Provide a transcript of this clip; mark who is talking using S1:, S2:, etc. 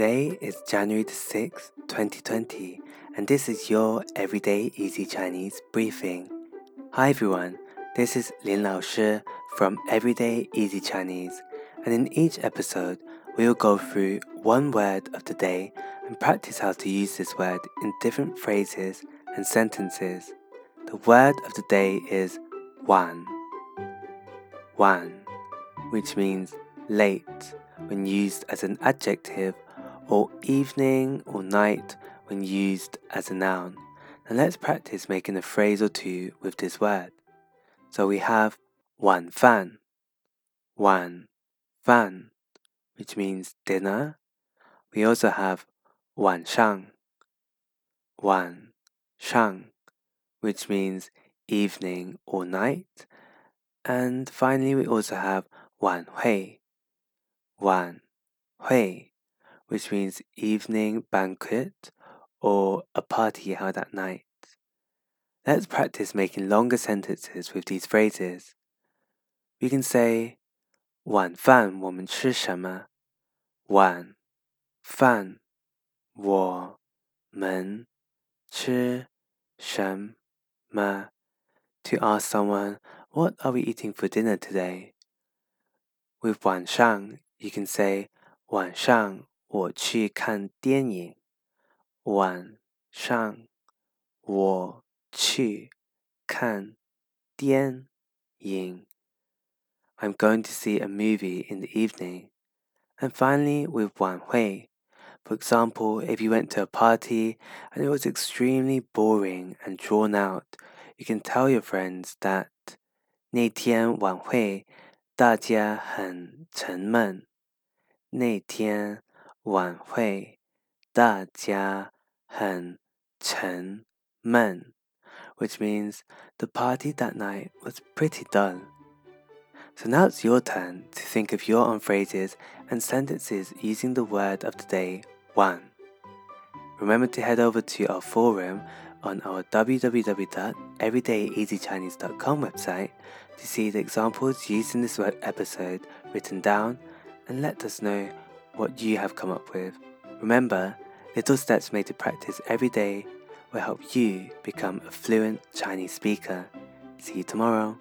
S1: Today is January the 6th, 2020, and this is your Everyday Easy Chinese briefing. Hi everyone, this is Lin Lao Shi from Everyday Easy Chinese, and in each episode, we will go through one word of the day and practice how to use this word in different phrases and sentences. The word of the day is wan. Wan, which means late when used as an adjective, or evening or night when used as a noun. Now let's practice making a phrase or two with this word. So we have 晚饭,晚饭, which means dinner. We also have 晚上,晚上, which means evening or night. And finally, we also have 晚会,晚会, which means evening banquet or a party held at night. Let's practice making longer sentences with these phrases. We can say 晚饭我们吃什么？晚饭我们吃什么？To ask someone, what are we eating for dinner today? With 晚上 you can say 晚上 我去看电影。晚上我去看电影。I'm going to see a movie in the evening. And finally, with 晚会, for example, if you went to a party and it was extremely boring and drawn out, you can tell your friends that 那天晚会大家很沉闷。那天 晚会，大家很沉闷，which means the party that night was pretty dull. So now it's your turn to think of your own phrases and sentences using the word of the day, wan. Remember to head over to our forum on our www.everydayeasychinese.com website to see the examples used in this episode written down and let us know what you have come up with. Remember, little steps made to practice every day will help you become a fluent Chinese speaker. See you tomorrow.